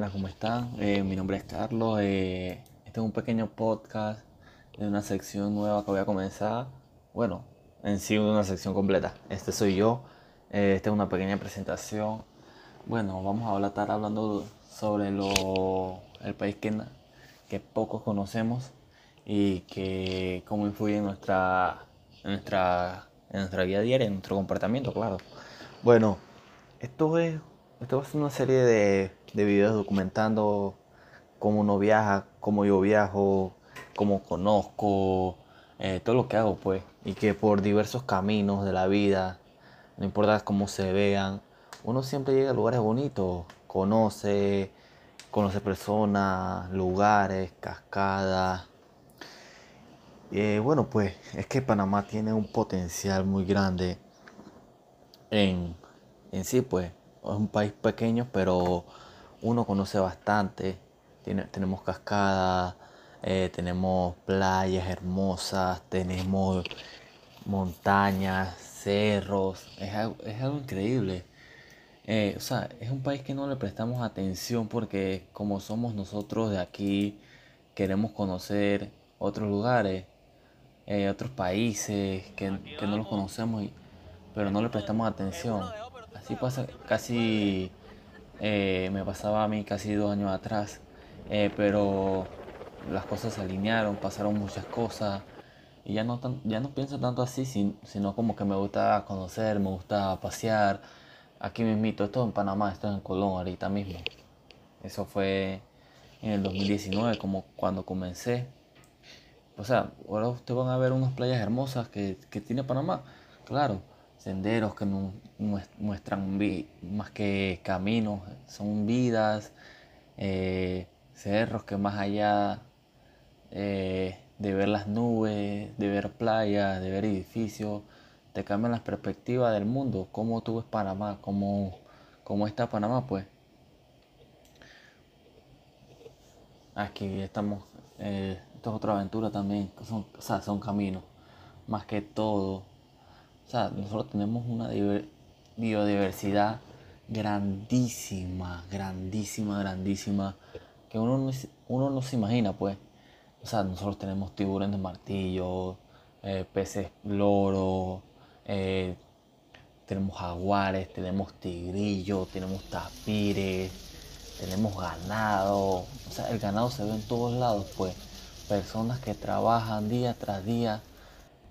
buenas, ¿cómo están? Eh, mi nombre es Carlos. Eh, este es un pequeño podcast de una sección nueva que voy a comenzar. Bueno, en sí una sección completa. Este soy yo. Eh, esta es una pequeña presentación. Bueno, vamos a estar hablando sobre lo, el país que, que pocos conocemos y que cómo influye en nuestra, en nuestra, en nuestra vida diaria, en nuestro comportamiento, claro. Bueno, esto es esto va una serie de, de videos documentando cómo uno viaja, cómo yo viajo, cómo conozco, eh, todo lo que hago pues. Y que por diversos caminos de la vida, no importa cómo se vean, uno siempre llega a lugares bonitos, conoce, conoce personas, lugares, cascadas. Eh, bueno, pues es que Panamá tiene un potencial muy grande en, en sí, pues es un país pequeño, pero uno conoce bastante. tenemos cascadas, eh, tenemos playas hermosas, tenemos montañas, cerros. Es algo, increíble. Eh, o sea, es un país que no le prestamos atención porque como somos nosotros de aquí, queremos conocer otros lugares, eh, otros países que, que no los conocemos, pero no le prestamos atención. Así pasa casi, eh, me pasaba a mí casi dos años atrás, eh, pero las cosas se alinearon, pasaron muchas cosas y ya no, ya no pienso tanto así, sino como que me gusta conocer, me gusta pasear. Aquí mismito, esto en Panamá, esto en Colón ahorita mismo. Eso fue en el 2019, como cuando comencé. O sea, ahora ustedes van a ver unas playas hermosas que, que tiene Panamá. Claro, senderos que nos muestran más que caminos, son vidas, eh, cerros que más allá eh, de ver las nubes, de ver playas, de ver edificios, te cambian las perspectivas del mundo, cómo tú ves Panamá, cómo, cómo está Panamá, pues. Aquí estamos, eh, esto es otra aventura también, son, o sea, son caminos, más que todo o sea, nosotros tenemos una biodiversidad grandísima, grandísima, grandísima, que uno no, uno no se imagina, pues. O sea, nosotros tenemos tiburones de martillo, eh, peces loro, eh, tenemos jaguares, tenemos tigrillos, tenemos tapires, tenemos ganado. O sea, el ganado se ve en todos lados, pues. Personas que trabajan día tras día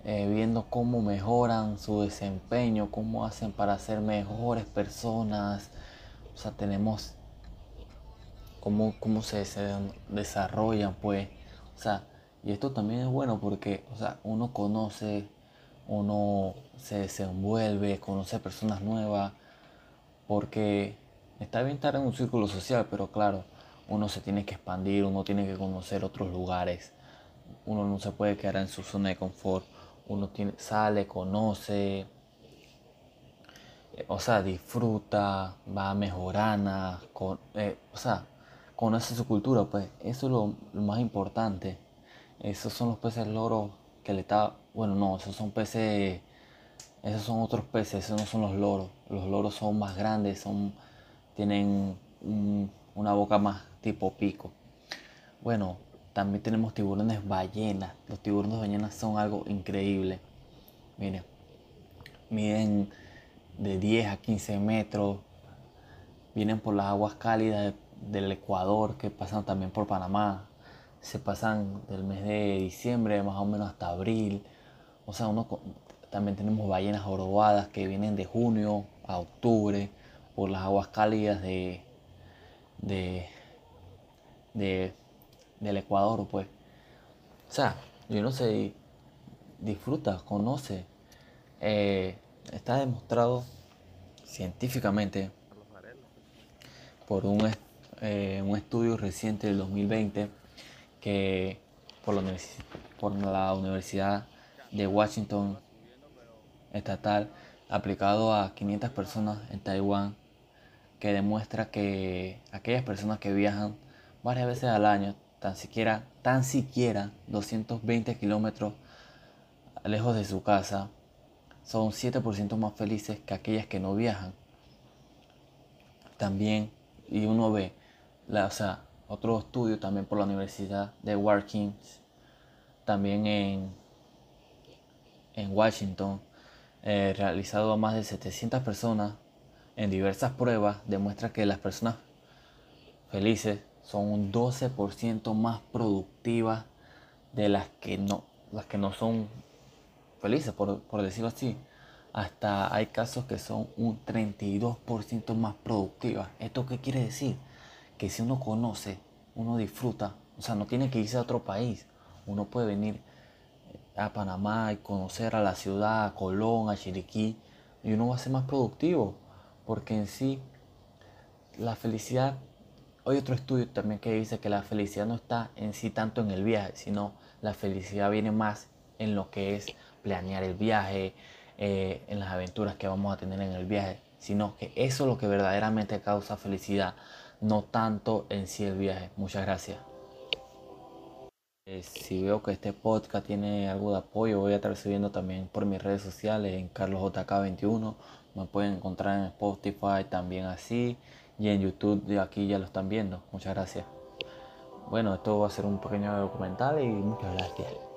eh, viendo cómo mejoran su desempeño, cómo hacen para ser mejores personas. O sea, tenemos cómo, cómo se, desarrollan, pues. O sea, y esto también es bueno porque, o sea, uno conoce, uno se desenvuelve, conoce personas nuevas, porque está bien estar en un círculo social, pero claro, uno se tiene que expandir, uno tiene que conocer otros lugares, uno no se puede quedar en su zona de confort uno tiene, sale, conoce, o sea, disfruta, va mejorando, con, eh, o sea, conoce su cultura, pues eso es lo, más importante. Esos son los peces loros que le está, bueno, no, esos son peces, esos son otros peces, esos no son los loros. Los loros son más grandes, son, tienen una boca más tipo pico. Bueno, también tenemos tiburones ballenas. Los tiburones ballenas son algo increíble. Miren, miden de 10 a 15 metros. Vienen por las aguas cálidas del Ecuador que pasan también por Panamá. Se pasan del mes de diciembre más o menos hasta abril. O sea, uno, también tenemos ballenas jorobadas que vienen de junio a octubre por las aguas cálidas de, de, de del Ecuador, pues. O sea, yo no sé, disfruta, conoce. Eh, está demostrado científicamente por un, eh, un estudio reciente del 2020 que por la, por la Universidad de Washington estatal aplicado a 500 personas en Taiwán que demuestra que aquellas personas que viajan varias veces al año tan siquiera, tan siquiera 220 kilómetros lejos de su casa, son 7% más felices que aquellas que no viajan. También, y uno ve, la, o sea, otro estudio también por la Universidad de Watkins, también en, en Washington, eh, realizado a más de 700 personas en diversas pruebas, demuestra que las personas felices son un 12% más productivas de las que no, las que no son felices, por, por decirlo así. Hasta hay casos que son un 32% más productivas. ¿Esto qué quiere decir? Que si uno conoce, uno disfruta, o sea, no tiene que irse a otro país. Uno puede venir a Panamá y conocer a la ciudad, a Colón, a Chiriquí, y uno va a ser más productivo, porque en sí la felicidad, hay otro estudio también que dice que la felicidad no está en sí tanto en el viaje, sino la felicidad viene más en lo que es planear el viaje, eh, en las aventuras que vamos a tener en el viaje, sino que eso es lo que verdaderamente causa felicidad, no tanto en sí el viaje. Muchas gracias. Eh, si veo que este podcast tiene algo de apoyo, voy a estar subiendo también por mis redes sociales en carlosjk21. Me pueden encontrar en Spotify también así y en YouTube de aquí ya lo están viendo. Muchas gracias. Bueno, esto va a ser un pequeño documental y muchas gracias.